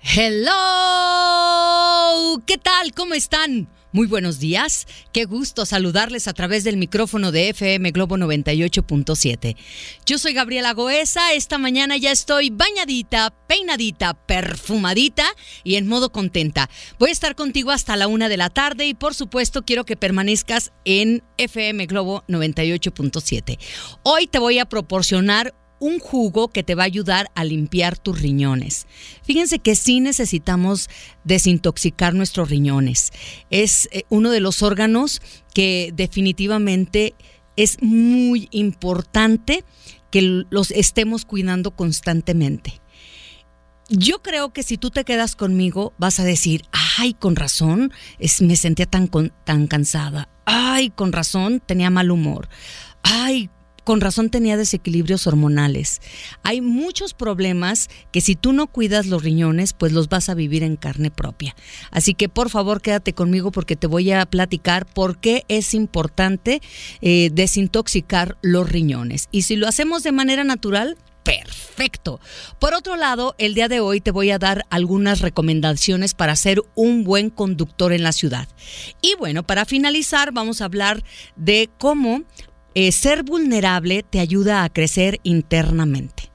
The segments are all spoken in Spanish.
Hello, ¿qué tal? ¿Cómo están? Muy buenos días. Qué gusto saludarles a través del micrófono de FM Globo 98.7. Yo soy Gabriela Goesa. Esta mañana ya estoy bañadita, peinadita, perfumadita y en modo contenta. Voy a estar contigo hasta la una de la tarde y por supuesto quiero que permanezcas en FM Globo 98.7. Hoy te voy a proporcionar un jugo que te va a ayudar a limpiar tus riñones. Fíjense que sí necesitamos desintoxicar nuestros riñones. Es eh, uno de los órganos que definitivamente es muy importante que los estemos cuidando constantemente. Yo creo que si tú te quedas conmigo, vas a decir, ay, con razón, es, me sentía tan, tan cansada, ay, con razón, tenía mal humor, ay, con razón tenía desequilibrios hormonales. Hay muchos problemas que si tú no cuidas los riñones, pues los vas a vivir en carne propia. Así que por favor quédate conmigo porque te voy a platicar por qué es importante eh, desintoxicar los riñones. Y si lo hacemos de manera natural, perfecto. Por otro lado, el día de hoy te voy a dar algunas recomendaciones para ser un buen conductor en la ciudad. Y bueno, para finalizar, vamos a hablar de cómo eh, ser vulnerable te ayuda a crecer internamente.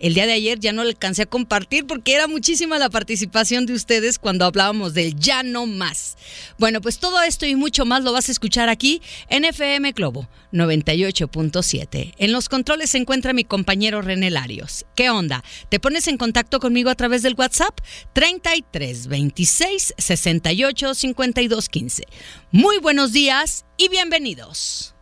El día de ayer ya no alcancé a compartir porque era muchísima la participación de ustedes cuando hablábamos del ya no más. Bueno, pues todo esto y mucho más lo vas a escuchar aquí en FM Globo 98.7. En los controles se encuentra mi compañero René Larios. ¿Qué onda? ¿Te pones en contacto conmigo a través del WhatsApp? 33 26 68 52 15. Muy buenos días y bienvenidos.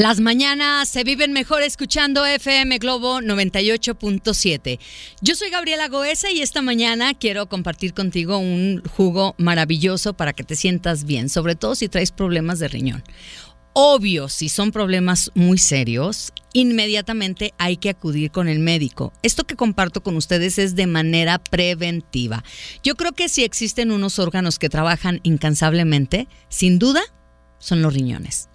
Las mañanas se viven mejor escuchando FM Globo 98.7. Yo soy Gabriela Goesa y esta mañana quiero compartir contigo un jugo maravilloso para que te sientas bien, sobre todo si traes problemas de riñón. Obvio, si son problemas muy serios, inmediatamente hay que acudir con el médico. Esto que comparto con ustedes es de manera preventiva. Yo creo que si existen unos órganos que trabajan incansablemente, sin duda, son los riñones.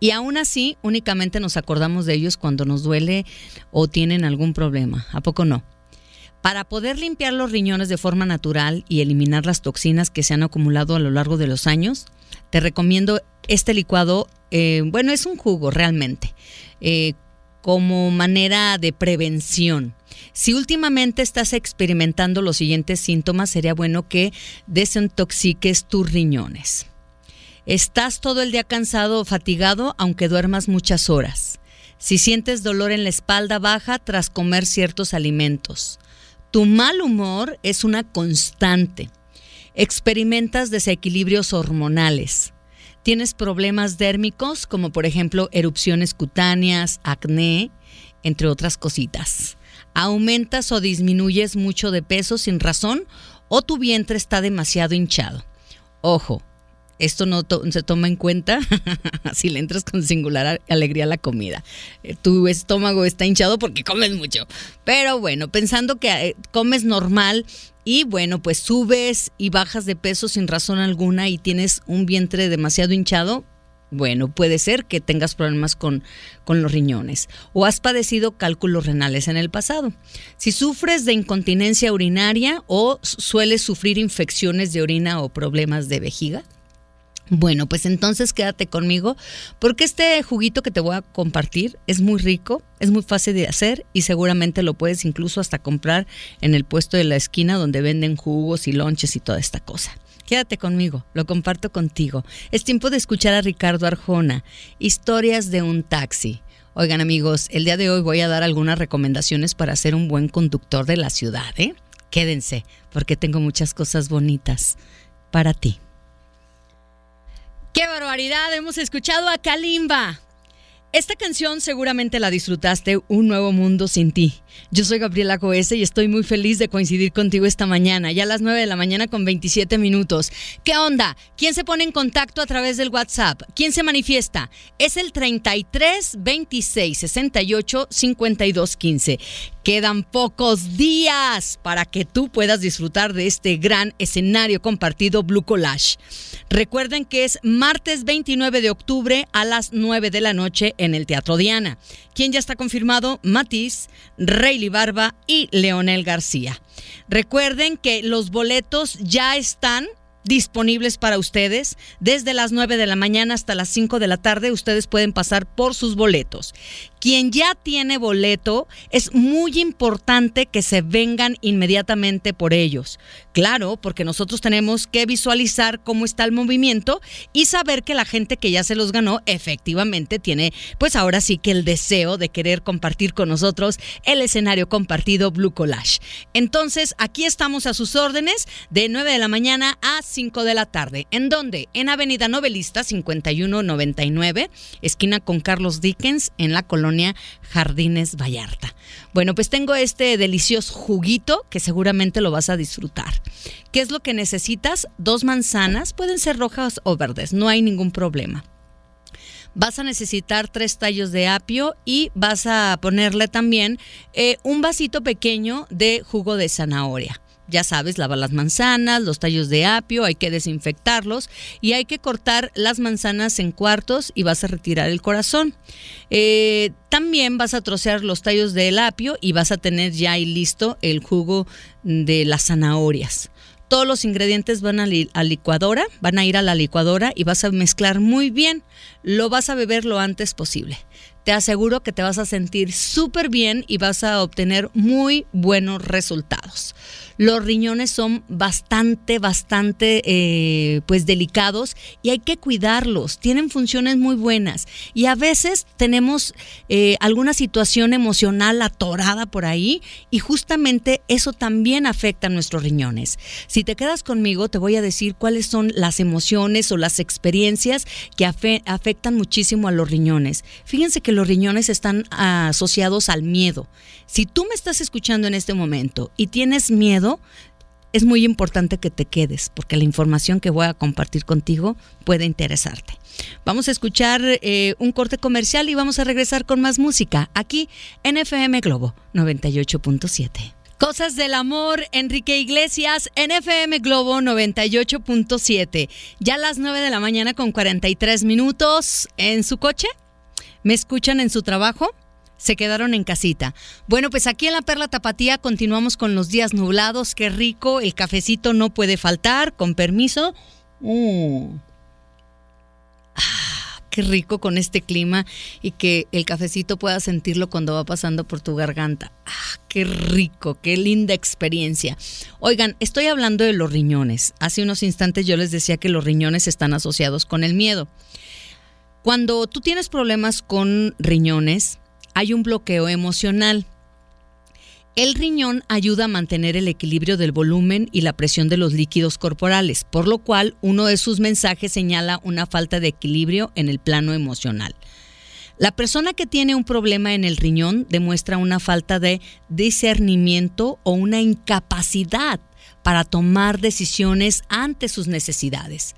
Y aún así, únicamente nos acordamos de ellos cuando nos duele o tienen algún problema. ¿A poco no? Para poder limpiar los riñones de forma natural y eliminar las toxinas que se han acumulado a lo largo de los años, te recomiendo este licuado. Eh, bueno, es un jugo realmente, eh, como manera de prevención. Si últimamente estás experimentando los siguientes síntomas, sería bueno que desintoxiques tus riñones. Estás todo el día cansado o fatigado aunque duermas muchas horas. Si sientes dolor en la espalda baja tras comer ciertos alimentos. Tu mal humor es una constante. Experimentas desequilibrios hormonales. Tienes problemas dérmicos como por ejemplo erupciones cutáneas, acné, entre otras cositas. Aumentas o disminuyes mucho de peso sin razón o tu vientre está demasiado hinchado. Ojo, esto no se toma en cuenta si le entras con singular alegría a la comida. Eh, tu estómago está hinchado porque comes mucho. Pero bueno, pensando que eh, comes normal y bueno, pues subes y bajas de peso sin razón alguna y tienes un vientre demasiado hinchado, bueno, puede ser que tengas problemas con, con, los riñones o has padecido cálculos renales en el pasado. Si sufres de incontinencia urinaria o sueles sufrir infecciones de orina o problemas de vejiga, bueno, pues entonces quédate conmigo porque este juguito que te voy a compartir es muy rico, es muy fácil de hacer y seguramente lo puedes incluso hasta comprar en el puesto de la esquina donde venden jugos y lonches y toda esta cosa. Quédate conmigo, lo comparto contigo. Es tiempo de escuchar a Ricardo Arjona, Historias de un taxi. Oigan amigos, el día de hoy voy a dar algunas recomendaciones para ser un buen conductor de la ciudad, ¿eh? Quédense, porque tengo muchas cosas bonitas para ti. ¡Qué barbaridad! Hemos escuchado a Kalimba. Esta canción seguramente la disfrutaste, Un Nuevo Mundo sin ti. Yo soy Gabriela Goese y estoy muy feliz de coincidir contigo esta mañana, ya a las 9 de la mañana con 27 minutos. ¿Qué onda? ¿Quién se pone en contacto a través del WhatsApp? ¿Quién se manifiesta? Es el 33 26 68 52 15. Quedan pocos días para que tú puedas disfrutar de este gran escenario compartido Blue Collage. Recuerden que es martes 29 de octubre a las 9 de la noche en el Teatro Diana. ¿Quién ya está confirmado? Matiz, Rayleigh Barba y Leonel García. Recuerden que los boletos ya están disponibles para ustedes. Desde las 9 de la mañana hasta las 5 de la tarde ustedes pueden pasar por sus boletos. Quien ya tiene boleto, es muy importante que se vengan inmediatamente por ellos. Claro, porque nosotros tenemos que visualizar cómo está el movimiento y saber que la gente que ya se los ganó efectivamente tiene, pues ahora sí que el deseo de querer compartir con nosotros el escenario compartido Blue Collage. Entonces, aquí estamos a sus órdenes de 9 de la mañana a 5 de la tarde. ¿En dónde? En Avenida Novelista 5199, esquina con Carlos Dickens, en la colonia Jardines Vallarta. Bueno, pues tengo este delicioso juguito que seguramente lo vas a disfrutar. ¿Qué es lo que necesitas? Dos manzanas, pueden ser rojas o verdes, no hay ningún problema. Vas a necesitar tres tallos de apio y vas a ponerle también eh, un vasito pequeño de jugo de zanahoria ya sabes, lavar las manzanas, los tallos de apio, hay que desinfectarlos y hay que cortar las manzanas en cuartos y vas a retirar el corazón. Eh, también vas a trocear los tallos del apio y vas a tener ya ahí listo el jugo de las zanahorias. Todos los ingredientes van a, la licuadora, van a ir a la licuadora y vas a mezclar muy bien. Lo vas a beber lo antes posible te aseguro que te vas a sentir súper bien y vas a obtener muy buenos resultados. Los riñones son bastante, bastante eh, pues delicados y hay que cuidarlos. Tienen funciones muy buenas y a veces tenemos eh, alguna situación emocional atorada por ahí y justamente eso también afecta a nuestros riñones. Si te quedas conmigo te voy a decir cuáles son las emociones o las experiencias que afectan muchísimo a los riñones. Fíjense que los riñones están asociados al miedo. Si tú me estás escuchando en este momento y tienes miedo, es muy importante que te quedes porque la información que voy a compartir contigo puede interesarte. Vamos a escuchar eh, un corte comercial y vamos a regresar con más música aquí en FM Globo 98.7. Cosas del amor, Enrique Iglesias, en FM Globo 98.7. Ya a las 9 de la mañana con 43 minutos en su coche. ¿Me escuchan en su trabajo? Se quedaron en casita. Bueno, pues aquí en la Perla Tapatía continuamos con los días nublados. Qué rico, el cafecito no puede faltar, con permiso. Mm. Ah, qué rico con este clima y que el cafecito pueda sentirlo cuando va pasando por tu garganta. Ah, qué rico, qué linda experiencia. Oigan, estoy hablando de los riñones. Hace unos instantes yo les decía que los riñones están asociados con el miedo. Cuando tú tienes problemas con riñones, hay un bloqueo emocional. El riñón ayuda a mantener el equilibrio del volumen y la presión de los líquidos corporales, por lo cual uno de sus mensajes señala una falta de equilibrio en el plano emocional. La persona que tiene un problema en el riñón demuestra una falta de discernimiento o una incapacidad para tomar decisiones ante sus necesidades.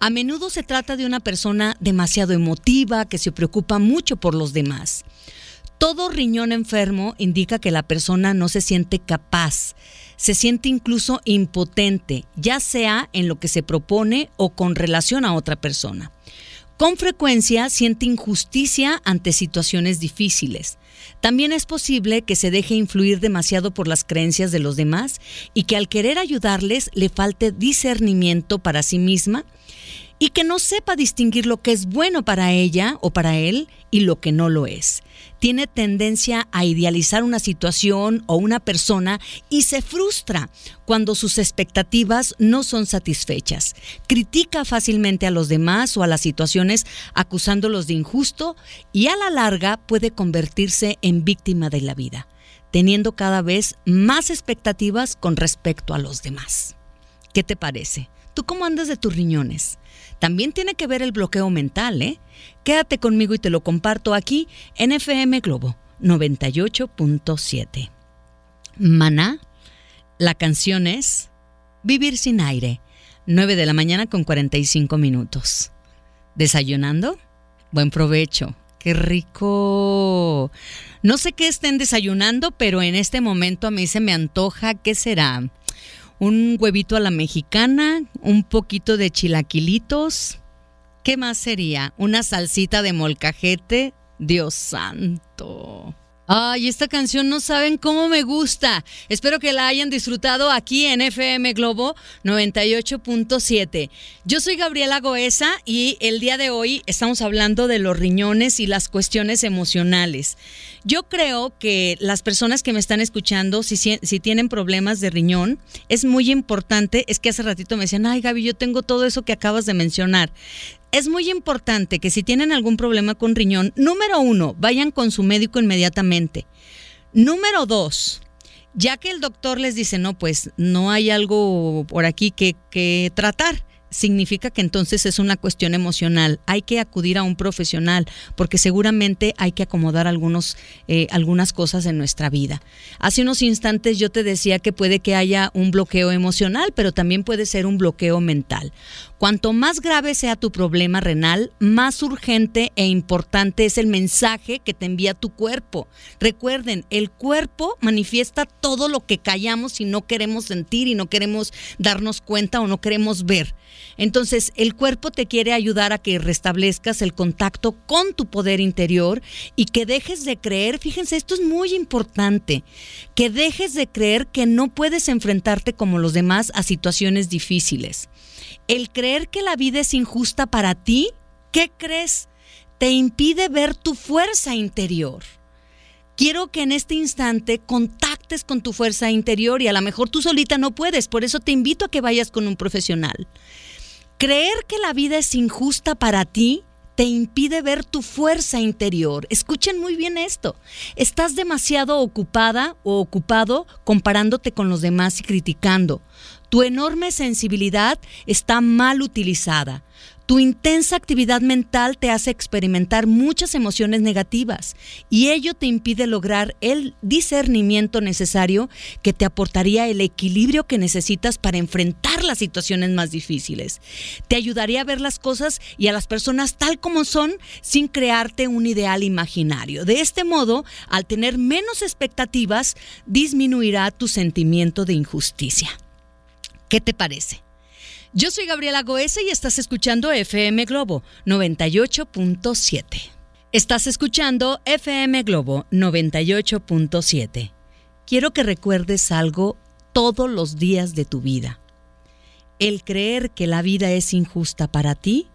A menudo se trata de una persona demasiado emotiva que se preocupa mucho por los demás. Todo riñón enfermo indica que la persona no se siente capaz, se siente incluso impotente, ya sea en lo que se propone o con relación a otra persona. Con frecuencia siente injusticia ante situaciones difíciles. También es posible que se deje influir demasiado por las creencias de los demás y que al querer ayudarles le falte discernimiento para sí misma y que no sepa distinguir lo que es bueno para ella o para él y lo que no lo es. Tiene tendencia a idealizar una situación o una persona y se frustra cuando sus expectativas no son satisfechas. Critica fácilmente a los demás o a las situaciones acusándolos de injusto y a la larga puede convertirse en víctima de la vida, teniendo cada vez más expectativas con respecto a los demás. ¿Qué te parece? ¿Tú cómo andas de tus riñones? También tiene que ver el bloqueo mental, ¿eh? Quédate conmigo y te lo comparto aquí en FM Globo 98.7. Maná, la canción es Vivir sin aire, 9 de la mañana con 45 minutos. ¿Desayunando? Buen provecho. ¡Qué rico! No sé qué estén desayunando, pero en este momento a mí se me antoja, ¿qué será? Un huevito a la mexicana, un poquito de chilaquilitos. ¿Qué más sería? Una salsita de molcajete. Dios santo. Ay, esta canción no saben cómo me gusta. Espero que la hayan disfrutado aquí en FM Globo 98.7. Yo soy Gabriela Goesa y el día de hoy estamos hablando de los riñones y las cuestiones emocionales. Yo creo que las personas que me están escuchando, si, si tienen problemas de riñón, es muy importante, es que hace ratito me decían, ay Gaby, yo tengo todo eso que acabas de mencionar es muy importante que si tienen algún problema con riñón, número uno, vayan con su médico inmediatamente. Número dos, ya que el doctor les dice, no, pues no hay algo por aquí que, que tratar, significa que entonces es una cuestión emocional. Hay que acudir a un profesional porque seguramente hay que acomodar algunos, eh, algunas cosas en nuestra vida. Hace unos instantes yo te decía que puede que haya un bloqueo emocional, pero también puede ser un bloqueo mental. Cuanto más grave sea tu problema renal, más urgente e importante es el mensaje que te envía tu cuerpo. Recuerden, el cuerpo manifiesta todo lo que callamos y no queremos sentir y no queremos darnos cuenta o no queremos ver. Entonces, el cuerpo te quiere ayudar a que restablezcas el contacto con tu poder interior y que dejes de creer, fíjense, esto es muy importante, que dejes de creer que no puedes enfrentarte como los demás a situaciones difíciles. El creer que la vida es injusta para ti, ¿qué crees? Te impide ver tu fuerza interior. Quiero que en este instante contactes con tu fuerza interior y a lo mejor tú solita no puedes, por eso te invito a que vayas con un profesional. Creer que la vida es injusta para ti te impide ver tu fuerza interior. Escuchen muy bien esto. Estás demasiado ocupada o ocupado comparándote con los demás y criticando. Tu enorme sensibilidad está mal utilizada. Tu intensa actividad mental te hace experimentar muchas emociones negativas y ello te impide lograr el discernimiento necesario que te aportaría el equilibrio que necesitas para enfrentar las situaciones más difíciles. Te ayudaría a ver las cosas y a las personas tal como son sin crearte un ideal imaginario. De este modo, al tener menos expectativas, disminuirá tu sentimiento de injusticia. ¿Qué te parece? Yo soy Gabriela Goesa y estás escuchando FM Globo 98.7. Estás escuchando FM Globo 98.7. Quiero que recuerdes algo todos los días de tu vida. El creer que la vida es injusta para ti,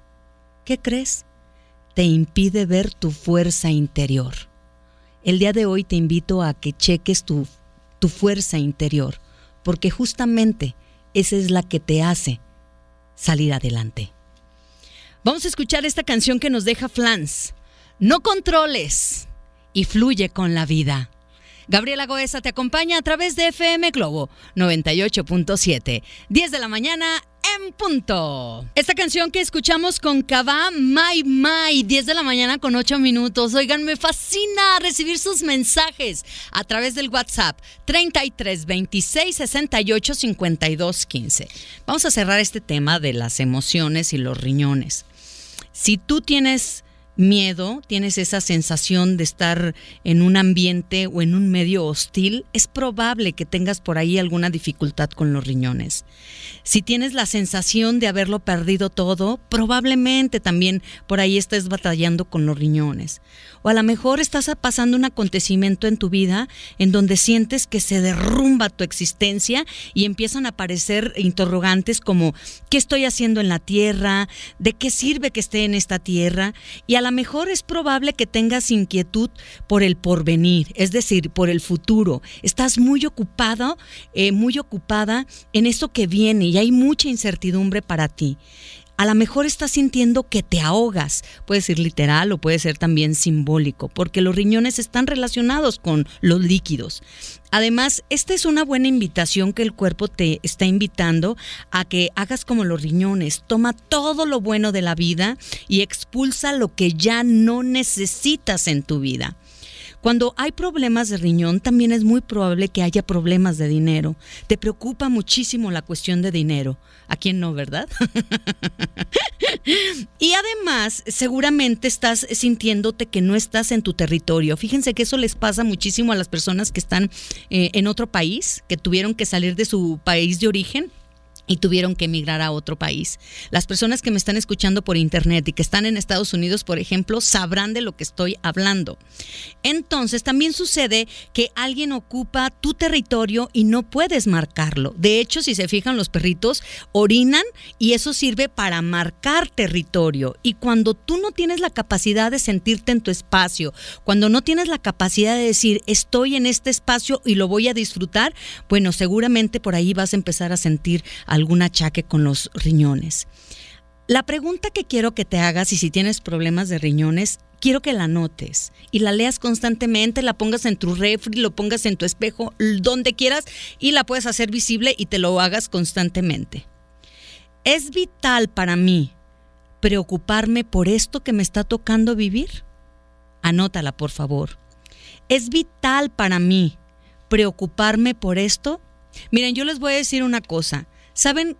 ¿qué crees? Te impide ver tu fuerza interior. El día de hoy te invito a que cheques tu, tu fuerza interior, porque justamente esa es la que te hace salir adelante. Vamos a escuchar esta canción que nos deja Flans. No controles y fluye con la vida. Gabriela Goesa te acompaña a través de FM Globo 98.7, 10 de la mañana en punto. Esta canción que escuchamos con Kaba My My, 10 de la mañana con 8 minutos. Oigan, me fascina recibir sus mensajes a través del WhatsApp 33 26 68 52 15. Vamos a cerrar este tema de las emociones y los riñones. Si tú tienes miedo, tienes esa sensación de estar en un ambiente o en un medio hostil, es probable que tengas por ahí alguna dificultad con los riñones. Si tienes la sensación de haberlo perdido todo, probablemente también por ahí estés batallando con los riñones. O a lo mejor estás pasando un acontecimiento en tu vida en donde sientes que se derrumba tu existencia y empiezan a aparecer interrogantes como ¿qué estoy haciendo en la tierra? ¿De qué sirve que esté en esta tierra? Y a lo mejor es probable que tengas inquietud por el porvenir, es decir, por el futuro. Estás muy ocupado, eh, muy ocupada en eso que viene y hay mucha incertidumbre para ti a lo mejor estás sintiendo que te ahogas. Puede ser literal o puede ser también simbólico, porque los riñones están relacionados con los líquidos. Además, esta es una buena invitación que el cuerpo te está invitando a que hagas como los riñones. Toma todo lo bueno de la vida y expulsa lo que ya no necesitas en tu vida. Cuando hay problemas de riñón, también es muy probable que haya problemas de dinero. Te preocupa muchísimo la cuestión de dinero. ¿A quién no, verdad? y además, seguramente estás sintiéndote que no estás en tu territorio. Fíjense que eso les pasa muchísimo a las personas que están eh, en otro país, que tuvieron que salir de su país de origen y tuvieron que emigrar a otro país. Las personas que me están escuchando por internet y que están en Estados Unidos, por ejemplo, sabrán de lo que estoy hablando. Entonces, también sucede que alguien ocupa tu territorio y no puedes marcarlo. De hecho, si se fijan, los perritos orinan y eso sirve para marcar territorio. Y cuando tú no tienes la capacidad de sentirte en tu espacio, cuando no tienes la capacidad de decir, estoy en este espacio y lo voy a disfrutar, bueno, seguramente por ahí vas a empezar a sentir algún achaque con los riñones. La pregunta que quiero que te hagas y si tienes problemas de riñones, quiero que la notes y la leas constantemente, la pongas en tu refri, lo pongas en tu espejo, donde quieras y la puedes hacer visible y te lo hagas constantemente. ¿Es vital para mí preocuparme por esto que me está tocando vivir? Anótala, por favor. ¿Es vital para mí preocuparme por esto? Miren, yo les voy a decir una cosa. ¿Saben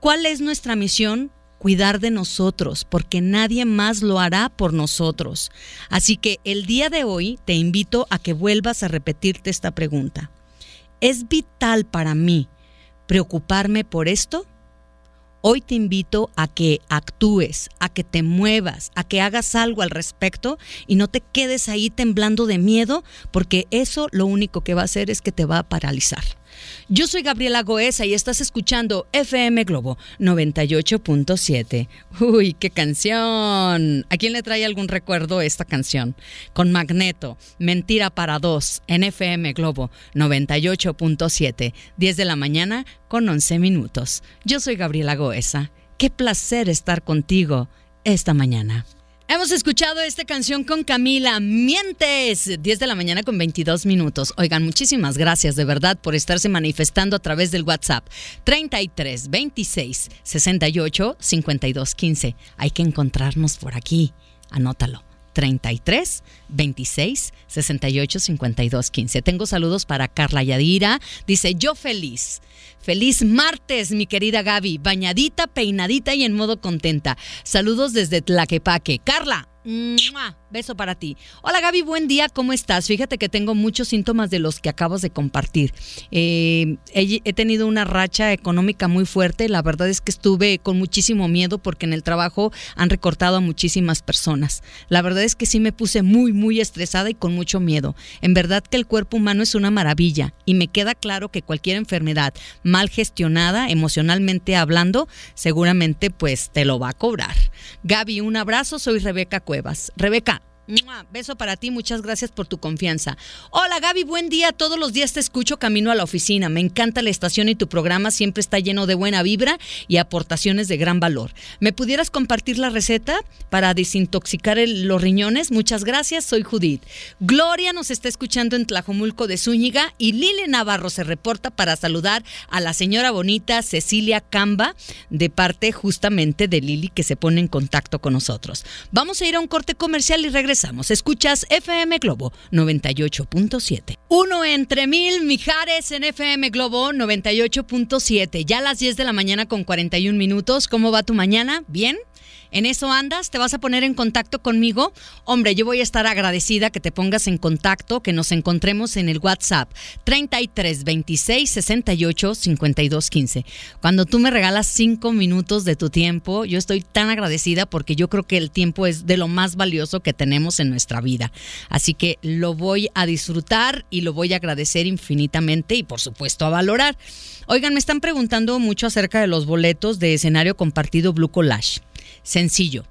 cuál es nuestra misión? Cuidar de nosotros, porque nadie más lo hará por nosotros. Así que el día de hoy te invito a que vuelvas a repetirte esta pregunta. ¿Es vital para mí preocuparme por esto? Hoy te invito a que actúes, a que te muevas, a que hagas algo al respecto y no te quedes ahí temblando de miedo, porque eso lo único que va a hacer es que te va a paralizar. Yo soy Gabriela Goesa y estás escuchando FM Globo 98.7. Uy, qué canción. ¿A quién le trae algún recuerdo esta canción? Con Magneto, Mentira para dos, en FM Globo 98.7, 10 de la mañana con 11 minutos. Yo soy Gabriela Goesa. Qué placer estar contigo esta mañana. Hemos escuchado esta canción con Camila, Mientes, 10 de la mañana con 22 minutos. Oigan, muchísimas gracias de verdad por estarse manifestando a través del WhatsApp 33 26 68 52 15. Hay que encontrarnos por aquí. Anótalo. 33 26 68 52 15. Tengo saludos para Carla Yadira. Dice, yo feliz. Feliz martes, mi querida Gaby. Bañadita, peinadita y en modo contenta. Saludos desde Tlaquepaque. Carla, Beso para ti. Hola Gaby, buen día, ¿cómo estás? Fíjate que tengo muchos síntomas de los que acabas de compartir. Eh, he, tenido una racha económica muy fuerte, la verdad es que estuve con muchísimo miedo porque en el trabajo han recortado a muchísimas personas. La verdad es que sí me puse muy, muy estresada y con mucho miedo. En verdad que el cuerpo humano es una maravilla y me queda claro que cualquier enfermedad mal gestionada, emocionalmente hablando, seguramente pues te lo va a cobrar. Gaby, un abrazo, soy Rebeca Cuevas. Rebeca, Beso para ti, muchas gracias por tu confianza. Hola Gaby, buen día. Todos los días te escucho camino a la oficina. Me encanta la estación y tu programa siempre está lleno de buena vibra y aportaciones de gran valor. ¿Me pudieras compartir la receta para desintoxicar los riñones? Muchas gracias, soy Judith. Gloria nos está escuchando en Tlajomulco de Zúñiga y Lili Navarro se reporta para saludar a la señora bonita Cecilia Camba de parte justamente de Lili que se pone en contacto con nosotros. Vamos a ir a un corte comercial y Escuchas FM Globo 98.7. Uno entre mil, Mijares en FM Globo 98.7. Ya a las 10 de la mañana con 41 minutos. ¿Cómo va tu mañana? ¿Bien? ¿En eso andas? ¿Te vas a poner en contacto conmigo? Hombre, yo voy a estar agradecida que te pongas en contacto, que nos encontremos en el WhatsApp 33 26 68 52 15. Cuando tú me regalas cinco minutos de tu tiempo, yo estoy tan agradecida porque yo creo que el tiempo es de lo más valioso que tenemos en nuestra vida. Así que lo voy a disfrutar y lo voy a agradecer infinitamente y por supuesto a valorar. Oigan, me están preguntando mucho acerca de los boletos de escenario compartido Blue Collage. Sencillo.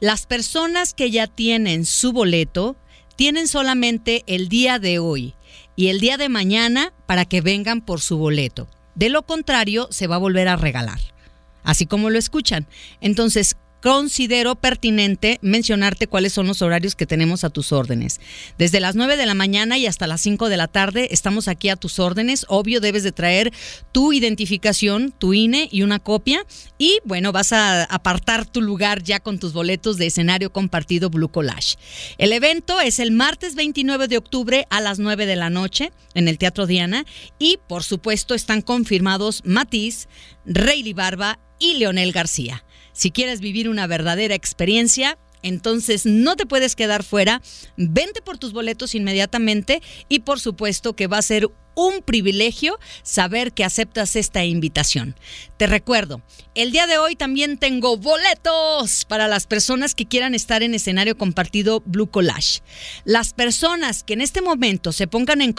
Las personas que ya tienen su boleto tienen solamente el día de hoy y el día de mañana para que vengan por su boleto. De lo contrario, se va a volver a regalar. Así como lo escuchan. Entonces, considero pertinente mencionarte cuáles son los horarios que tenemos a tus órdenes. Desde las 9 de la mañana y hasta las 5 de la tarde estamos aquí a tus órdenes. Obvio, debes de traer tu identificación, tu INE y una copia. Y bueno, vas a apartar tu lugar ya con tus boletos de escenario compartido Blue Collage. El evento es el martes 29 de octubre a las 9 de la noche en el Teatro Diana. Y por supuesto están confirmados Matiz, Rayleigh Barba y Leonel García. Si quieres vivir una verdadera experiencia, Entonces no te puedes quedar fuera. Vente por tus boletos inmediatamente y por supuesto que va a ser un privilegio saber que aceptas esta invitación. Te recuerdo, el día de hoy también tengo boletos para las personas que quieran estar en escenario compartido Blue Collage. Las personas que en este momento se pongan en,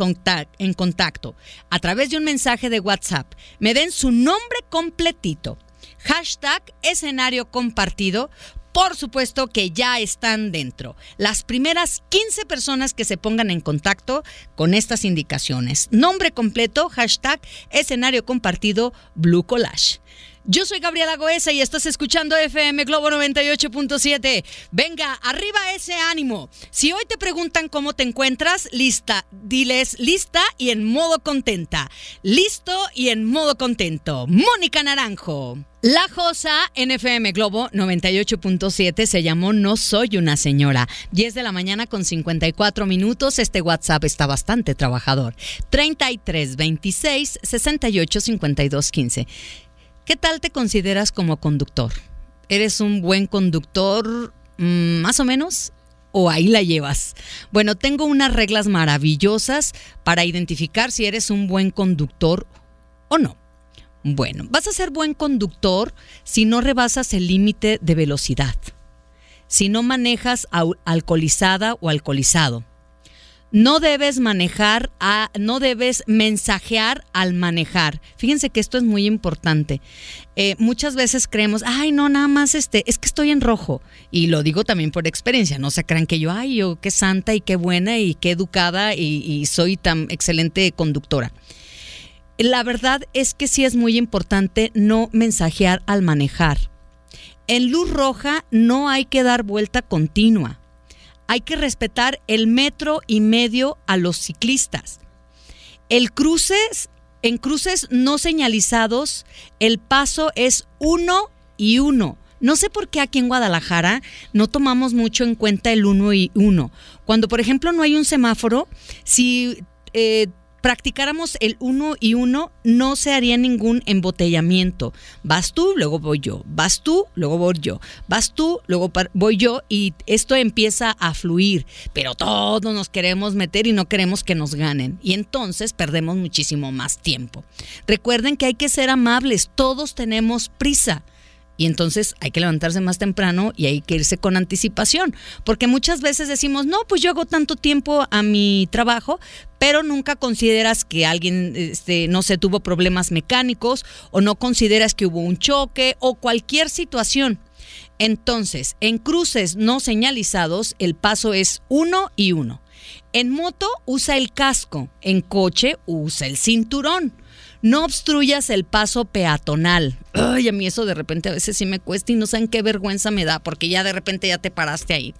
en contacto a través de un mensaje de WhatsApp, me den su nombre completito hashtag escenario compartido, por supuesto que ya están dentro. Las primeras 15 personas que se pongan en contacto con estas indicaciones. Nombre completo, hashtag escenario compartido Blue Collage. Yo soy Gabriela Goesa y estás escuchando FM Globo 98.7. Venga, arriba ese ánimo. Si hoy te preguntan cómo te encuentras, lista, diles lista y en modo contenta. Listo y en modo contento. Mónica Naranjo. La Josa en FM Globo 98.7 se llamó No Soy una señora. 10 de la mañana con 54 minutos. Este WhatsApp está bastante trabajador. 33 26 68 52 15. ¿Qué tal te consideras como conductor? ¿Eres un buen conductor mm, más o menos? ¿O ahí la llevas? Bueno, tengo unas reglas maravillosas para identificar si eres un buen conductor o no. Bueno, vas a ser buen conductor si no rebasas el límite de velocidad, si no manejas alcoholizada o alcoholizado, no debes manejar, a, no debes mensajear al manejar. Fíjense que esto es muy importante. Eh, muchas veces creemos, ay, no, nada más este, es que estoy en rojo. Y lo digo también por experiencia, no se crean que yo, ay, yo qué santa y qué buena y qué educada y, y soy tan excelente conductora. La verdad es que sí es muy importante no mensajear al manejar. En luz roja no hay que dar vuelta continua hay que respetar el metro y medio a los ciclistas. El cruces, en cruces no señalizados, el paso es uno y uno. No sé por qué aquí en Guadalajara no tomamos mucho en cuenta el uno y uno. Cuando, por ejemplo, no hay un semáforo, si eh, practicáramos el uno y uno, no se haría ningún embotellamiento. Vas tú, luego voy yo. Vas tú, luego voy yo. Vas tú, luego voy yo y esto empieza a fluir. Pero todos nos queremos meter y no queremos que nos ganen. Y entonces perdemos muchísimo más tiempo. Recuerden que hay que ser amables. Todos tenemos prisa. Y entonces hay que levantarse más temprano y hay que irse con anticipación, porque muchas veces decimos, no, pues yo hago tanto tiempo a mi trabajo, pero nunca consideras que alguien, este, no sé, tuvo problemas mecánicos o no consideras que hubo un choque o cualquier situación. Entonces, en cruces no señalizados, el paso es uno y uno. En moto usa el casco, en coche usa el cinturón. No obstruyas el paso peatonal. Ay, a mí eso de repente a veces sí me cuesta y no saben qué vergüenza me da porque ya de repente ya te paraste ahí.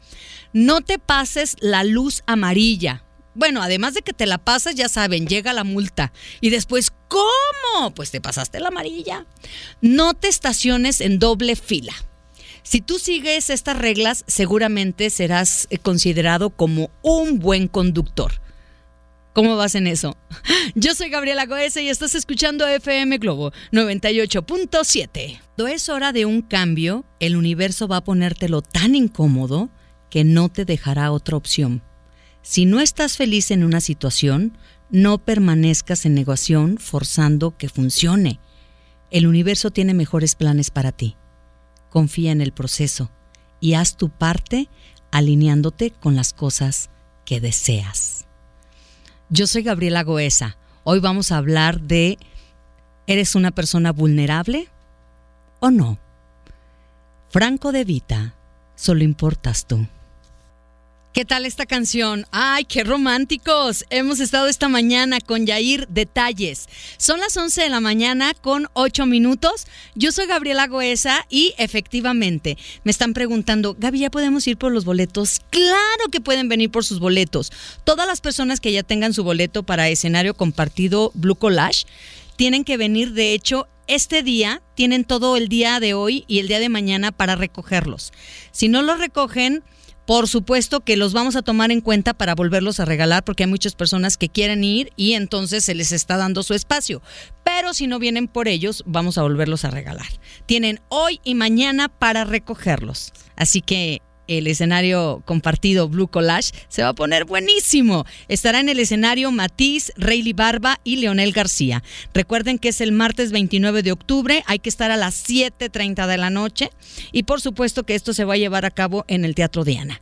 No te pases la luz amarilla. Bueno, además de que te la pasas, ya saben, llega la multa. Y después, ¿cómo? Pues te pasaste la amarilla. No te estaciones en doble fila. Si tú sigues estas reglas, seguramente serás eh, considerado como un buen conductor. ¿Cómo vas en eso? Yo soy Gabriela Goese y estás escuchando FM Globo 98.7. Cuando es hora de un cambio, el universo va a ponértelo tan incómodo que no te dejará otra opción. Si no estás feliz en una situación, no permanezcas en negación forzando que funcione. El universo tiene mejores planes para ti. Confía en el proceso y haz tu parte alineándote con las cosas que deseas. Yo soy Gabriela Goesa. Hoy vamos a hablar de ¿eres una persona vulnerable o no? Franco de Vita, solo importas tú. ¿Qué tal esta canción? ¡Ay, qué románticos! Hemos estado esta mañana con Yair Detalles. Son las 11 de la mañana con 8 minutos. Yo soy Gabriela Goesa y efectivamente me están preguntando, Gaby, ¿ya podemos ir por los boletos? Claro que pueden venir por sus boletos. Todas las personas que ya tengan su boleto para escenario compartido Blue Collage tienen que venir, de hecho, este día, tienen todo el día de hoy y el día de mañana para recogerlos. Si no los recogen por supuesto que los vamos a tomar en cuenta para volverlos a regalar porque hay muchas personas que quieren ir y entonces se les está dando su espacio. Pero si no vienen por ellos, vamos a volverlos a regalar. Tienen hoy y mañana para recogerlos. Así que el escenario compartido Blue Collage se va a poner buenísimo. Estará en el escenario Matiz, Rayleigh Barba y Leonel García. Recuerden que es el martes 29 de octubre, hay que estar a las 7.30 de la noche y por supuesto que esto se va a llevar a cabo en el Teatro Diana.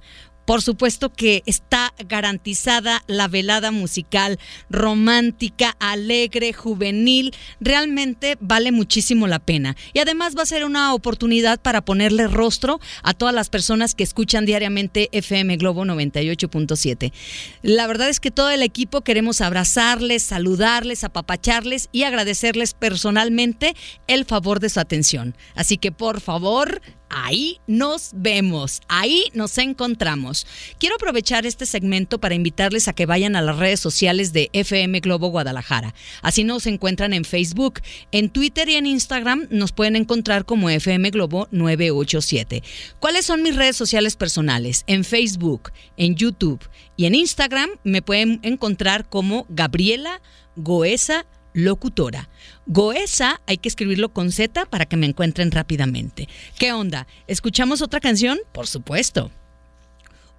Por supuesto que está garantizada la velada musical romántica, alegre, juvenil. Realmente vale muchísimo la pena. Y además va a ser una oportunidad para ponerle rostro a todas las personas que escuchan diariamente FM Globo 98.7. La verdad es que todo el equipo queremos abrazarles, saludarles, apapacharles y agradecerles personalmente el favor de su atención. Así que por favor, ahí nos vemos, ahí nos encontramos. Quiero aprovechar este segmento para invitarles a que vayan a las redes sociales de FM Globo Guadalajara. Así nos encuentran en Facebook, en Twitter y en Instagram nos pueden encontrar como FM Globo 987. ¿Cuáles son mis redes sociales personales? En Facebook, en YouTube y en Instagram me pueden encontrar como Gabriela Goesa locutora. Goesa, hay que escribirlo con Z para que me encuentren rápidamente. ¿Qué onda? ¿Escuchamos otra canción? Por supuesto.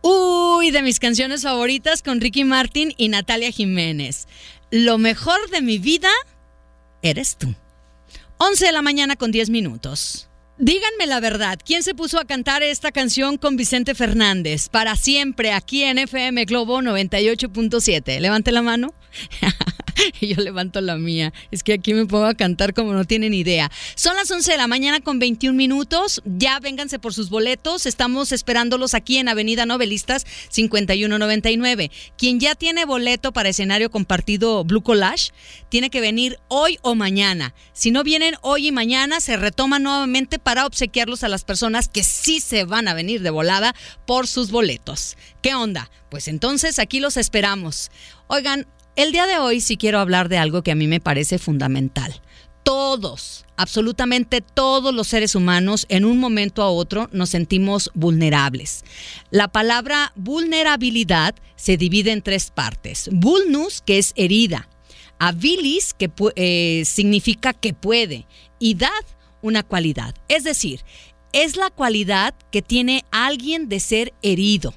Uy, de mis canciones favoritas con Ricky Martin y Natalia Jiménez. Lo mejor de mi vida eres tú. 11 de la mañana con 10 minutos. Díganme la verdad, ¿quién se puso a cantar esta canción con Vicente Fernández para siempre aquí en FM Globo 98.7? Levante la mano. y yo levanto la mía. Es que aquí me pongo a cantar como no tienen idea. Son las 11 de la mañana con 21 minutos. Ya vénganse por sus boletos. Estamos esperándolos aquí en Avenida Novelistas 5199. Quien ya tiene boleto para escenario compartido Blue Collage, tiene que venir hoy o mañana. Si no vienen hoy y mañana, se retoma nuevamente para obsequiarlos a las personas que sí se van a venir de volada por sus boletos. ¿Qué onda? Pues entonces aquí los esperamos. Oigan, el día de hoy sí quiero hablar de algo que a mí me parece fundamental. Todos, absolutamente todos los seres humanos en un momento a otro nos sentimos vulnerables. La palabra vulnerabilidad se divide en tres partes. Vulnus, que es herida. Abilis, que eh, significa que puede. Y dad, una cualidad. Es decir, es la cualidad que tiene alguien de ser herido.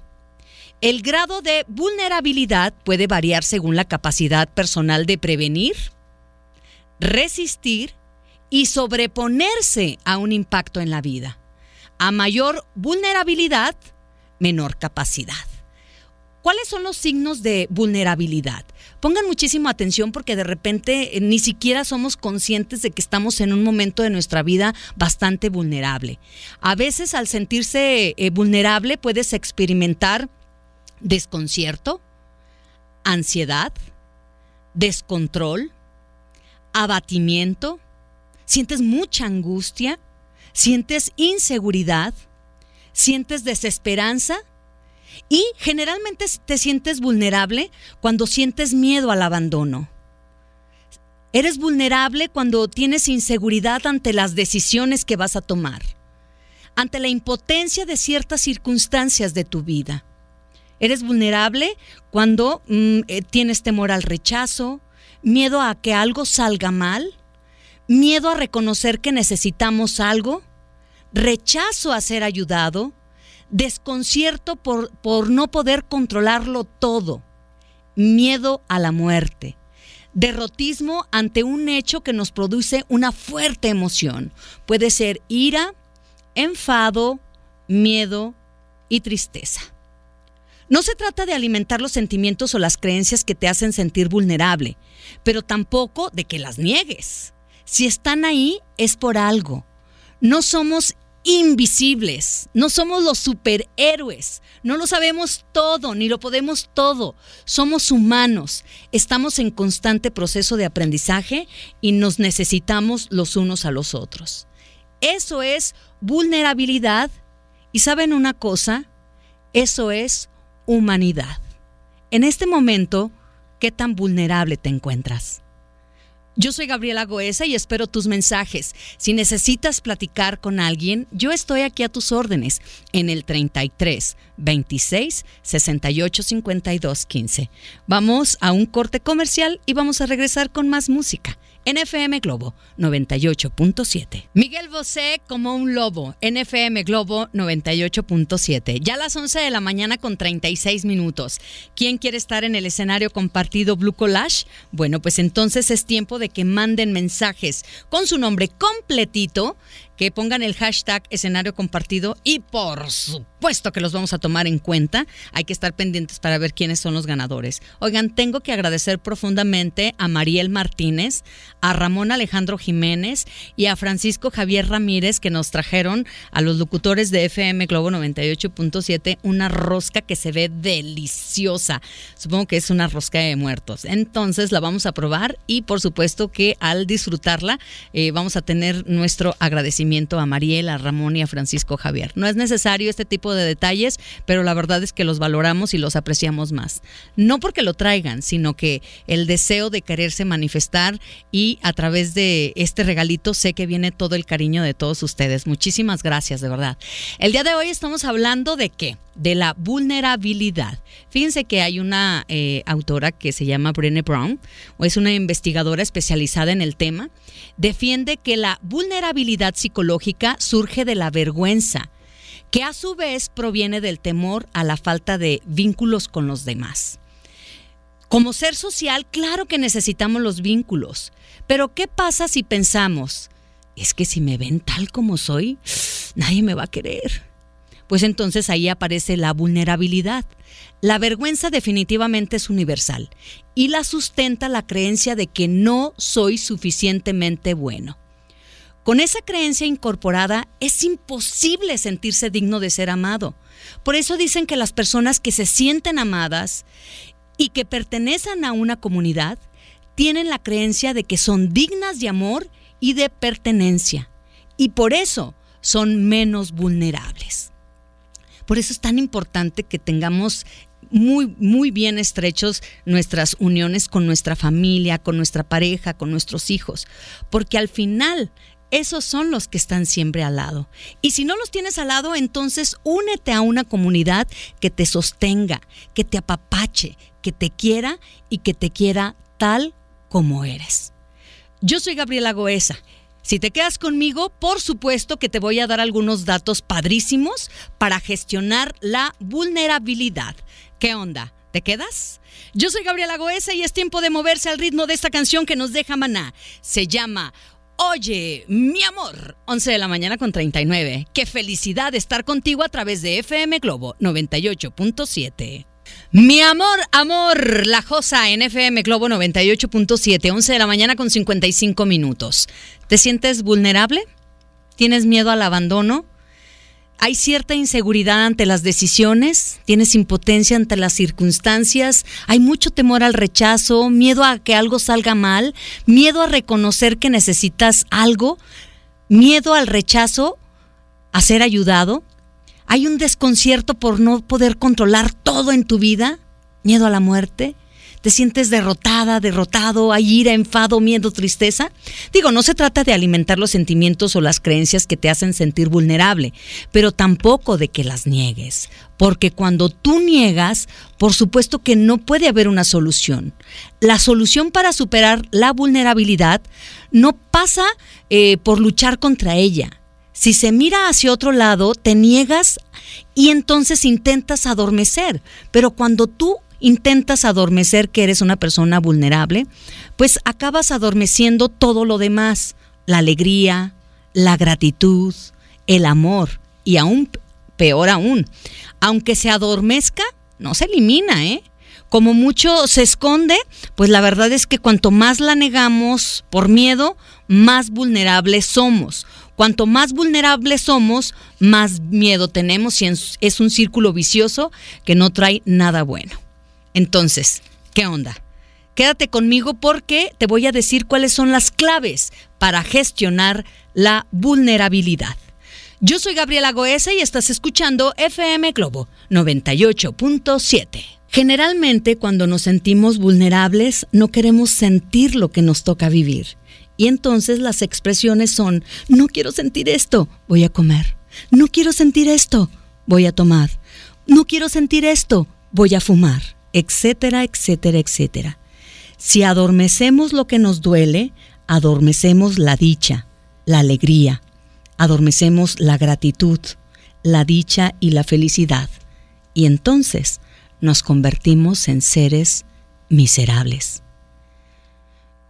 El grado de vulnerabilidad puede variar según la capacidad personal de prevenir, resistir y sobreponerse a un impacto en la vida. A mayor vulnerabilidad, menor capacidad. ¿Cuáles son los signos de vulnerabilidad? Pongan muchísima atención porque de repente eh, ni siquiera somos conscientes de que estamos en un momento de nuestra vida bastante vulnerable. A veces al sentirse eh, vulnerable puedes experimentar desconcierto, ansiedad, descontrol, abatimiento, sientes mucha angustia, sientes inseguridad, sientes desesperanza y generalmente te sientes vulnerable cuando sientes miedo al abandono. Eres vulnerable cuando tienes inseguridad ante las decisiones que vas a tomar, ante la impotencia de ciertas circunstancias de tu vida. Eres vulnerable cuando mm, eh, tienes temor al rechazo, miedo a que algo salga mal, miedo a reconocer que necesitamos algo, rechazo a ser ayudado, desconcierto por, por no poder controlarlo todo, miedo a la muerte, derrotismo ante un hecho que nos produce una fuerte emoción. Puede ser ira, enfado, miedo y tristeza. No se trata de alimentar los sentimientos o las creencias que te hacen sentir vulnerable, pero tampoco de que las niegues. Si están ahí es por algo. No somos invisibles, no somos los superhéroes, no lo sabemos todo, ni lo podemos todo. Somos humanos, estamos en constante proceso de aprendizaje y nos necesitamos los unos a los otros. Eso es vulnerabilidad y saben una cosa, eso es humanidad. En este momento, ¿qué tan vulnerable te encuentras? Yo soy Gabriela Goesa y espero tus mensajes. Si necesitas platicar con alguien, yo estoy aquí a tus órdenes en el 33 26 68 52 15. Vamos a un corte comercial y vamos a regresar con más música en FM Globo 98.7. Miguel Bosé como un lobo en FM Globo 98.7. Ya a las 11 de la mañana con 36 minutos. ¿Quién quiere estar en el escenario compartido Blue Collage? Bueno, pues entonces es tiempo de que manden mensajes con su nombre completito que pongan el hashtag escenario compartido y por supuesto que los vamos a tomar en cuenta. Hay que estar pendientes para ver quiénes son los ganadores. Oigan, tengo que agradecer profundamente a Mariel Martínez, a Ramón Alejandro Jiménez y a Francisco Javier Ramírez que nos trajeron a los locutores de FM Globo 98.7 una rosca que se ve deliciosa. Supongo que es una rosca de muertos. Entonces la vamos a probar y por supuesto que al disfrutarla eh, vamos a tener nuestro agradecimiento a Mariel, a Ramón y a Francisco Javier. No es necesario este tipo de detalles, pero la verdad es que los valoramos y los apreciamos más. No porque lo traigan, sino que el deseo de quererse manifestar y a través de este regalito sé que viene todo el cariño de todos ustedes. Muchísimas gracias, de verdad. El día de hoy estamos hablando de qué? De la vulnerabilidad. Fíjense que hay una eh, autora que se llama Brené Brown, o es una investigadora especializada en el tema, defiende que la vulnerabilidad psicológica surge de la vergüenza, que a su vez proviene del temor a la falta de vínculos con los demás. Como ser social, claro que necesitamos los vínculos, pero ¿qué pasa si pensamos, es que si me ven tal como soy, nadie me va a querer? Pues entonces ahí aparece la vulnerabilidad. La vergüenza definitivamente es universal y la sustenta la creencia de que no soy suficientemente bueno. Con esa creencia incorporada es imposible sentirse digno de ser amado. Por eso dicen que las personas que se sienten amadas y que pertenecen a una comunidad tienen la creencia de que son dignas de amor y de pertenencia. Y por eso son menos vulnerables. Por eso es tan importante que tengamos muy, muy bien estrechos nuestras uniones con nuestra familia, con nuestra pareja, con nuestros hijos, porque al final esos son los que están siempre al lado. Y si no los tienes al lado, entonces únete a una comunidad que te sostenga, que te apapache, que te quiera y que te quiera tal como eres. Yo soy Gabriela Goesa. Si te quedas conmigo, por supuesto que te voy a dar algunos datos padrísimos para gestionar la vulnerabilidad. ¿Qué onda? ¿Te quedas? Yo soy Gabriela Goesa y es tiempo de moverse al ritmo de esta canción que nos deja maná. Se llama Oye, mi amor, 11 de la mañana con 39. Qué felicidad estar contigo a través de FM Globo 98.7. Mi amor, amor, la Josa en FM Globo 98.7, 11 de la mañana con 55 minutos. ¿Te sientes vulnerable? ¿Tienes miedo al abandono? ¿Hay cierta inseguridad ante las decisiones? ¿Tienes impotencia ante las circunstancias? ¿Hay mucho temor al rechazo? ¿Miedo a que algo salga mal? ¿Miedo a reconocer que necesitas algo? ¿Miedo al rechazo? ¿A ser ayudado? ¿Hay un desconcierto por no poder controlar todo en tu vida? ¿Miedo a la muerte? ¿Te sientes derrotada, derrotado? ¿Hay ira, enfado, miedo, tristeza? Digo, no se trata de alimentar los sentimientos o las creencias que te hacen sentir vulnerable, pero tampoco de que las niegues. Porque cuando tú niegas, por supuesto que no puede haber una solución. La solución para superar la vulnerabilidad no pasa eh, por luchar contra ella. Si se mira hacia otro lado, te niegas y entonces intentas adormecer. Pero cuando tú intentas adormecer que eres una persona vulnerable, pues acabas adormeciendo todo lo demás, la alegría, la gratitud, el amor y aún peor aún, aunque se adormezca, no se elimina, ¿eh? Como mucho se esconde, pues la verdad es que cuanto más la negamos por miedo, más vulnerables somos. Cuanto más vulnerables somos, más miedo tenemos y es un círculo vicioso que no trae nada bueno. Entonces, ¿qué onda? Quédate conmigo porque te voy a decir cuáles son las claves para gestionar la vulnerabilidad. Yo soy Gabriela Goesa y estás escuchando FM Globo 98.7. Generalmente cuando nos sentimos vulnerables no queremos sentir lo que nos toca vivir. Y entonces las expresiones son, no quiero sentir esto, voy a comer. No quiero sentir esto, voy a tomar. No quiero sentir esto, voy a fumar etcétera, etcétera, etcétera. Si adormecemos lo que nos duele, adormecemos la dicha, la alegría, adormecemos la gratitud, la dicha y la felicidad, y entonces nos convertimos en seres miserables.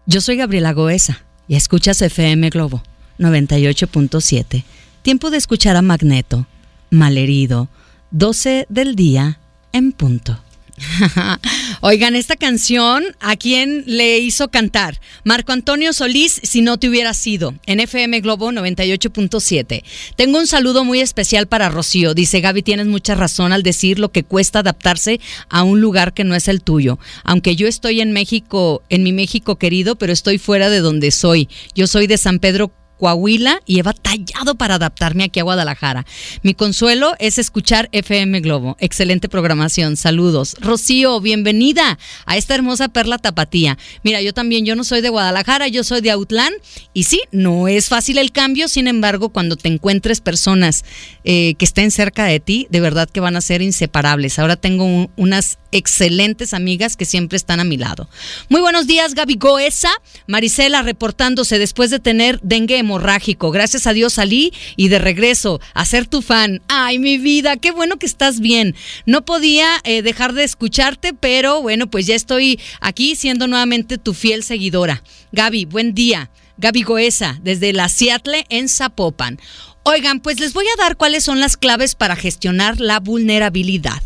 Yo soy Gabriela Goesa y escuchas FM Globo 98.7. Tiempo de escuchar a Magneto, malherido, 12 del día en punto. Oigan, esta canción, ¿a quién le hizo cantar? Marco Antonio Solís, si no te hubiera sido, en FM Globo 98.7. Tengo un saludo muy especial para Rocío. Dice Gaby, tienes mucha razón al decir lo que cuesta adaptarse a un lugar que no es el tuyo. Aunque yo estoy en México, en mi México querido, pero estoy fuera de donde soy. Yo soy de San Pedro Coahuila y he batallado para adaptarme aquí a Guadalajara. Mi consuelo es escuchar FM Globo. Excelente programación. Saludos. Rocío, bienvenida a esta hermosa perla tapatía. Mira, yo también, yo no soy de Guadalajara, yo soy de Autlán y sí, no es fácil el cambio, sin embargo, cuando te encuentres personas eh, que estén cerca de ti, de verdad que van a ser inseparables. Ahora tengo unas excelentes amigas que siempre están a mi lado. Muy buenos días, Gaby Goesa. Marisela reportándose después de tener dengue hemorrágico. Gracias a Dios salí y de regreso a ser tu fan. Ay, mi vida, qué bueno que estás bien. No podía eh, dejar de escucharte, pero bueno, pues ya estoy aquí siendo nuevamente tu fiel seguidora. Gaby, buen día. Gaby Goesa, desde la Seattle en Zapopan. Oigan, pues les voy a dar cuáles son las claves para gestionar la vulnerabilidad.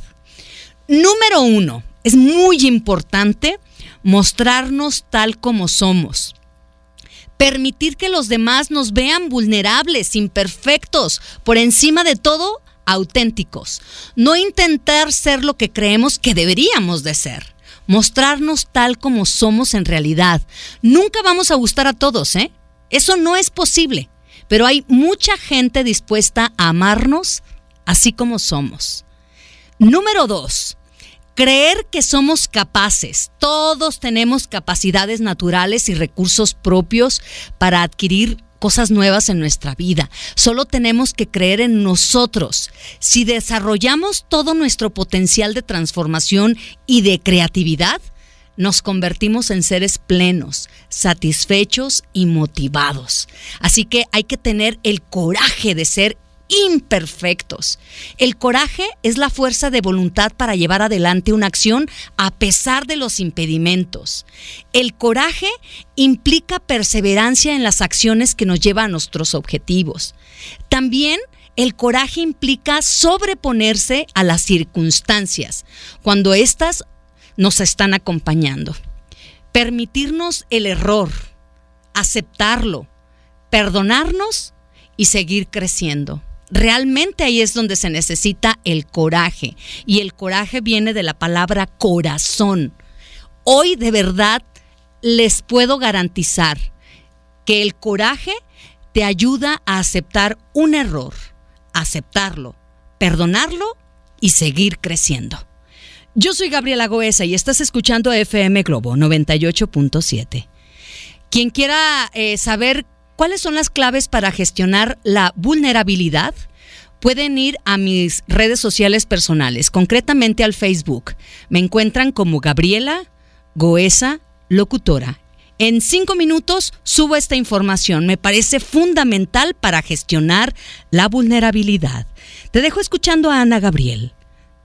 Número uno, es muy importante mostrarnos tal como somos. Permitir que los demás nos vean vulnerables, imperfectos, por encima de todo, auténticos. No intentar ser lo que creemos que deberíamos de ser. Mostrarnos tal como somos en realidad. Nunca vamos a gustar a todos, ¿eh? Eso no es posible. Pero hay mucha gente dispuesta a amarnos así como somos. Número dos, Creer que somos capaces. Todos tenemos capacidades naturales y recursos propios para adquirir cosas nuevas en nuestra vida. Solo tenemos que creer en nosotros. Si desarrollamos todo nuestro potencial de transformación y de creatividad, nos convertimos en seres plenos, satisfechos y motivados. Así que hay que tener el coraje de ser imperfectos. El coraje es la fuerza de voluntad para llevar adelante una acción a pesar de los impedimentos. El coraje implica perseverancia en las acciones que nos llevan a nuestros objetivos. También el coraje implica sobreponerse a las circunstancias cuando éstas nos están acompañando. Permitirnos el error, aceptarlo, perdonarnos y seguir creciendo realmente ahí es donde se necesita el coraje. Y el coraje viene de la palabra corazón. Hoy de verdad les puedo garantizar que el coraje te ayuda a aceptar un error, aceptarlo, perdonarlo y seguir creciendo. Yo soy Gabriela Goesa y estás escuchando FM Globo 98.7. Quien quiera eh, saber ¿Cuáles son las claves para gestionar la vulnerabilidad? Pueden ir a mis redes sociales personales, concretamente al Facebook. Me encuentran como Gabriela Goesa Locutora. En cinco minutos subo esta información. Me parece fundamental para gestionar la vulnerabilidad. Te dejo escuchando a Ana Gabriel.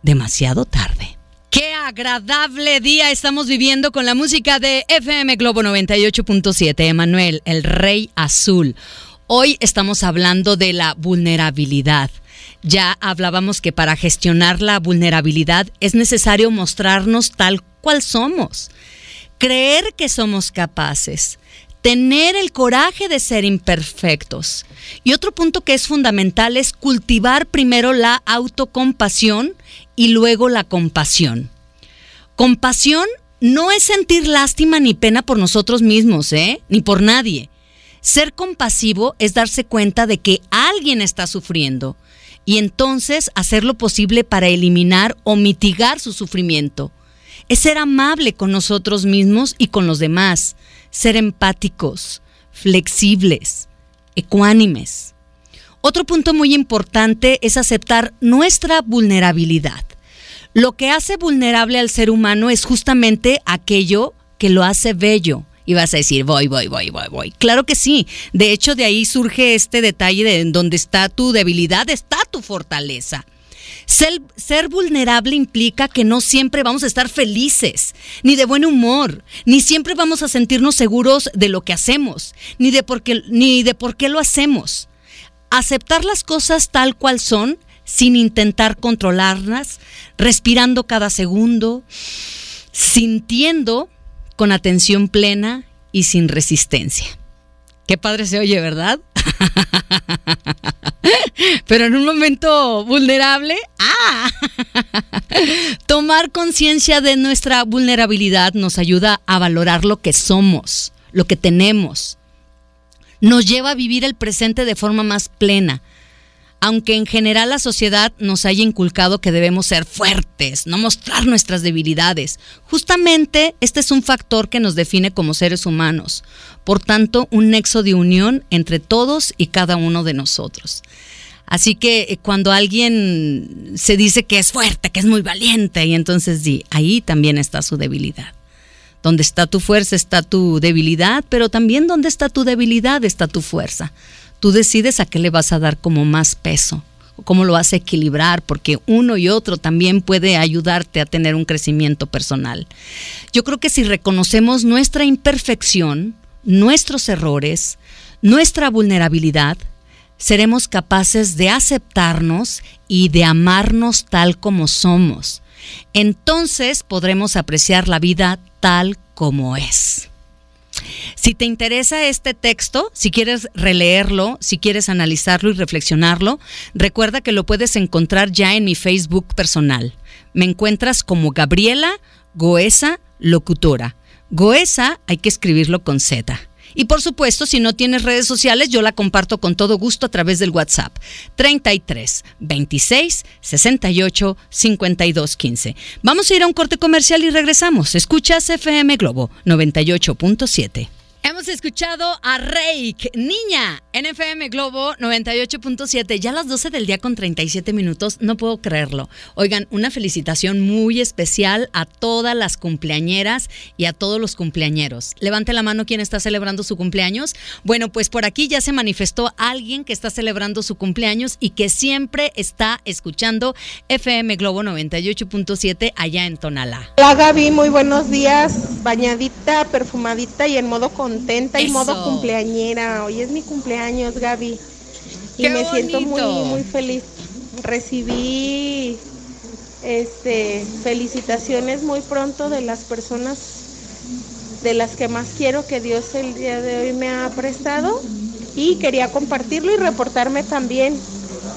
Demasiado tarde. Qué agradable día estamos viviendo con la música de FM Globo 98.7. Emanuel, el Rey Azul. Hoy estamos hablando de la vulnerabilidad. Ya hablábamos que para gestionar la vulnerabilidad es necesario mostrarnos tal cual somos. Creer que somos capaces. Tener el coraje de ser imperfectos. Y otro punto que es fundamental es cultivar primero la autocompasión y luego la compasión. Compasión no es sentir lástima ni pena por nosotros mismos, ¿eh? Ni por nadie. Ser compasivo es darse cuenta de que alguien está sufriendo y entonces hacer lo posible para eliminar o mitigar su sufrimiento. Es ser amable con nosotros mismos y con los demás, ser empáticos, flexibles, ecuánimes. Otro punto muy importante es aceptar nuestra vulnerabilidad. Lo que hace vulnerable al ser humano es justamente aquello que lo hace bello, Y vas a decir, voy, voy, voy, voy, voy. Claro que sí. De hecho, de ahí surge este detalle de donde está tu debilidad, está tu fortaleza. Ser, ser, vulnerable implica que no siempre vamos a estar felices, ni de buen humor, ni siempre vamos a sentirnos seguros de lo que hacemos, ni de por qué, ni de por qué lo hacemos. Aceptar las cosas tal cual son, sin intentar controlarlas, respirando cada segundo, sintiendo con atención plena y sin resistencia. Qué padre se oye, ¿verdad? Pero en un momento vulnerable, ¡ah! Tomar conciencia de nuestra vulnerabilidad nos ayuda a valorar lo que somos, lo que tenemos. Nos lleva a vivir el presente de forma más plena, aunque en general la sociedad nos haya inculcado que debemos ser fuertes, no mostrar nuestras debilidades. Justamente este es un factor que nos define como seres humanos, por tanto un nexo de unión entre todos y cada uno de nosotros. Así que eh, cuando alguien se dice que es fuerte, que es muy valiente, y entonces ahí también está su debilidad. Donde está tu fuerza está tu debilidad, pero también donde está tu debilidad está tu fuerza tú decides a qué le vas a dar como más peso, cómo lo vas a equilibrar, porque uno y otro también puede ayudarte a tener un crecimiento personal. Yo creo que si reconocemos nuestra imperfección, nuestros errores, nuestra vulnerabilidad, seremos capaces de aceptarnos y de amarnos tal como somos. Entonces podremos apreciar la vida tal como es. Si te interesa este texto, si quieres releerlo, si quieres analizarlo y reflexionarlo, recuerda que lo puedes encontrar ya en mi Facebook personal. Me encuentras como Gabriela Goesa Locutora. Goesa hay que escribirlo con Z. Y por supuesto, si no tienes redes sociales, yo la comparto con todo gusto a través del WhatsApp 33 26 68 52 15. Vamos a ir a un corte comercial y regresamos. Escuchas FM Globo 98.7. Hemos escuchado a Reik, niña, NFM Globo 98.7, ya a las 12 del día con 37 minutos, no puedo creerlo. Oigan, una felicitación muy especial a todas las cumpleañeras y a todos los cumpleañeros. Levante la mano quien está celebrando su cumpleaños. Bueno, pues por aquí ya se manifestó alguien que está celebrando su cumpleaños y que siempre está escuchando FM Globo 98.7 allá en Tonalá. Hola Gaby, muy buenos días, bañadita, perfumadita y en modo con contenta y modo cumpleañera. Hoy es mi cumpleaños, Gaby. Y me siento muy, muy feliz. Recibí este felicitaciones muy pronto de las personas de las que más quiero que Dios el día de hoy me ha prestado y quería compartirlo y reportarme también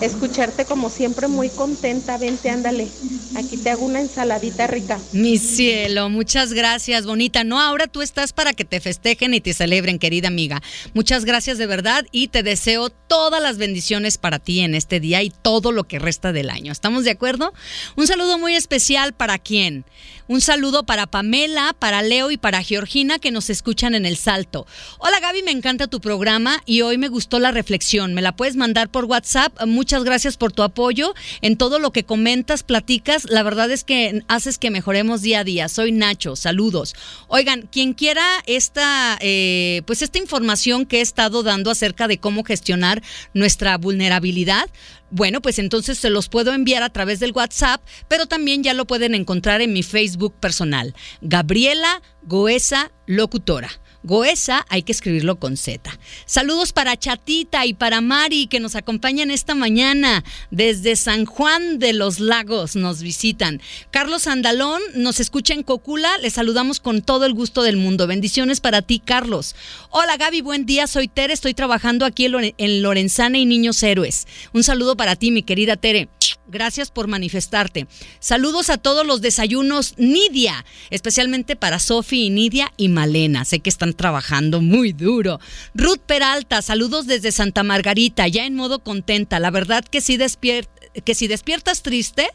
escucharte como siempre muy contenta. Vente, ándale. Aquí te hago una ensaladita rica. Mi cielo, muchas gracias, bonita. No, ahora tú estás para que te festejen y te celebren, querida amiga. Muchas gracias de verdad y te deseo todas las bendiciones para ti en este día y todo lo que resta del año. ¿Estamos de acuerdo? Un saludo muy especial para quién. Un saludo para Pamela, para Leo y para Georgina que nos escuchan en el Salto. Hola Gaby, me encanta tu programa y hoy me gustó la reflexión. Me la puedes mandar por WhatsApp. Muchas gracias por tu apoyo en todo lo que comentas, platicas. La verdad es que haces que mejoremos día a día. Soy Nacho, saludos. Oigan, quien quiera esta, eh, pues esta información que he estado dando acerca de cómo gestionar nuestra vulnerabilidad, bueno, pues entonces se los puedo enviar a través del WhatsApp, pero también ya lo pueden encontrar en mi Facebook personal, Gabriela Goesa Locutora. Goesa hay que escribirlo con Z. Saludos para Chatita y para Mari que nos acompañan esta mañana desde San Juan de los Lagos. Nos visitan. Carlos Andalón nos escucha en Cocula. Le saludamos con todo el gusto del mundo. Bendiciones para ti, Carlos. Hola Gaby, buen día. Soy Tere. Estoy trabajando aquí en Lorenzana y Niños Héroes. Un saludo para ti, mi querida Tere. Gracias por manifestarte. Saludos a todos los desayunos Nidia, especialmente para Sofi y Nidia y Malena. Sé que están trabajando muy duro. Ruth Peralta, saludos desde Santa Margarita, ya en modo contenta. La verdad que sí despierta que si despiertas triste,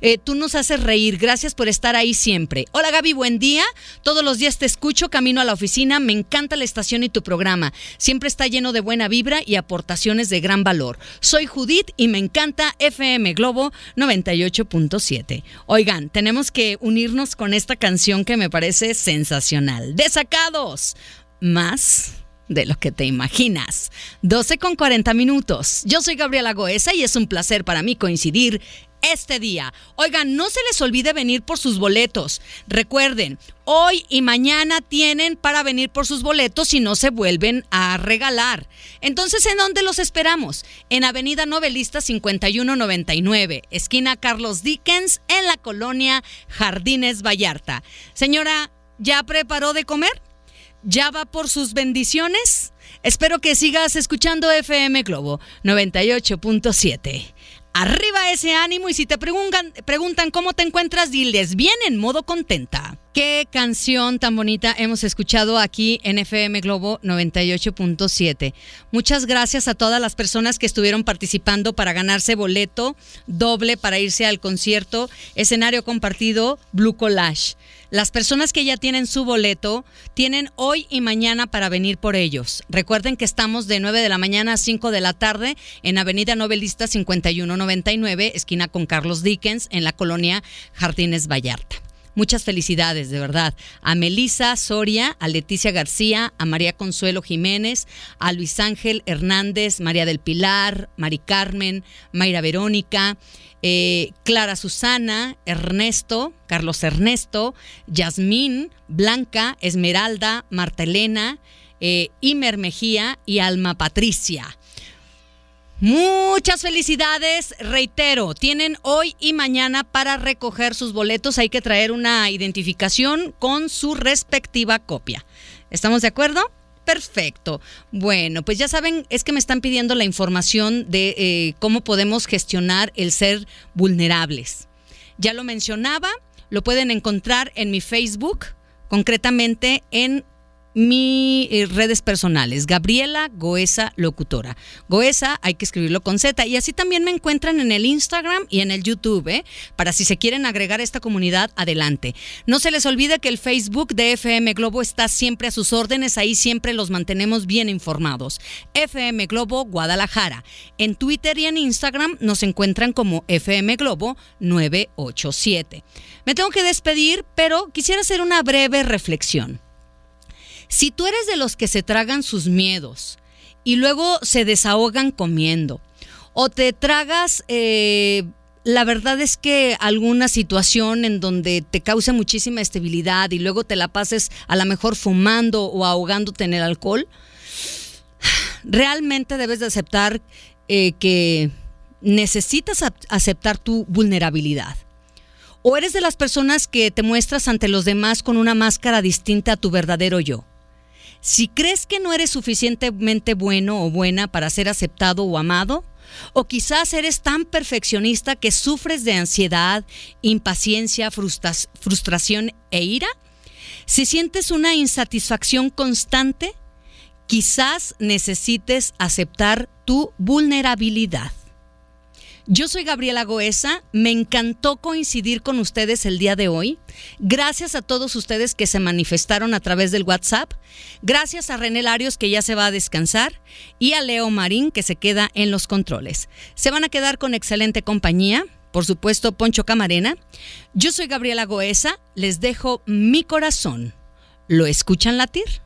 eh, tú nos haces reír. Gracias por estar ahí siempre. Hola Gaby, buen día. Todos los días te escucho camino a la oficina. Me encanta la estación y tu programa. Siempre está lleno de buena vibra y aportaciones de gran valor. Soy Judith y me encanta FM Globo 98.7. Oigan, tenemos que unirnos con esta canción que me parece sensacional. Desacados. más de lo que te imaginas. 12 con 40 minutos. Yo soy Gabriela Goesa y es un placer para mí coincidir este día. Oigan, no se les olvide venir por sus boletos. Recuerden, hoy y mañana tienen para venir por sus boletos y no se vuelven a regalar. Entonces, ¿en dónde los esperamos? En Avenida Novelista 5199, esquina Carlos Dickens, en la colonia Jardines Vallarta. Señora, ¿ya preparó de comer? ¿Ya va por sus bendiciones? Espero que sigas escuchando FM Globo 98.7. Arriba ese ánimo y si te preguntan, preguntan cómo te encuentras, diles bien en modo contenta. Qué canción tan bonita hemos escuchado aquí en FM Globo 98.7. Muchas gracias a todas las personas que estuvieron participando para ganarse boleto doble para irse al concierto escenario compartido Blue Collage. Las personas que ya tienen su boleto tienen hoy y mañana para venir por ellos. Recuerden que estamos de 9 de la mañana a 5 de la tarde en Avenida Novelista 5199, esquina con Carlos Dickens, en la colonia Jardines Vallarta. Muchas felicidades, de verdad. A Melisa Soria, a Leticia García, a María Consuelo Jiménez, a Luis Ángel Hernández, María del Pilar, Mari Carmen, Mayra Verónica, eh, Clara Susana, Ernesto, Carlos Ernesto, Yasmín, Blanca, Esmeralda, Marta Elena, eh, Imer Mejía y Alma Patricia. Muchas felicidades, reitero, tienen hoy y mañana para recoger sus boletos, hay que traer una identificación con su respectiva copia. ¿Estamos de acuerdo? Perfecto. Bueno, pues ya saben, es que me están pidiendo la información de eh, cómo podemos gestionar el ser vulnerables. Ya lo mencionaba, lo pueden encontrar en mi Facebook, concretamente en mis eh, redes personales, Gabriela Goesa Locutora. Goesa hay que escribirlo con Z y así también me encuentran en el Instagram y en el YouTube, ¿eh? para si se quieren agregar a esta comunidad, adelante. No se les olvide que el Facebook de FM Globo está siempre a sus órdenes, ahí siempre los mantenemos bien informados. FM Globo Guadalajara. En Twitter y en Instagram nos encuentran como FM Globo 987. Me tengo que despedir, pero quisiera hacer una breve reflexión. Si tú eres de los que se tragan sus miedos y luego se desahogan comiendo, o te tragas, eh, la verdad es que alguna situación en donde te cause muchísima estabilidad y luego te la pases a lo mejor fumando o ahogándote en el alcohol, realmente debes de aceptar eh, que necesitas aceptar tu vulnerabilidad. O eres de las personas que te muestras ante los demás con una máscara distinta a tu verdadero yo. Si crees que no eres suficientemente bueno o buena para ser aceptado o amado, o quizás eres tan perfeccionista que sufres de ansiedad, impaciencia, frustración e ira, si sientes una insatisfacción constante, quizás necesites aceptar tu vulnerabilidad. Yo soy Gabriela Goesa, me encantó coincidir con ustedes el día de hoy. Gracias a todos ustedes que se manifestaron a través del WhatsApp. Gracias a René Larios que ya se va a descansar y a Leo Marín que se queda en los controles. Se van a quedar con excelente compañía. Por supuesto, Poncho Camarena. Yo soy Gabriela Goesa, les dejo mi corazón. ¿Lo escuchan latir?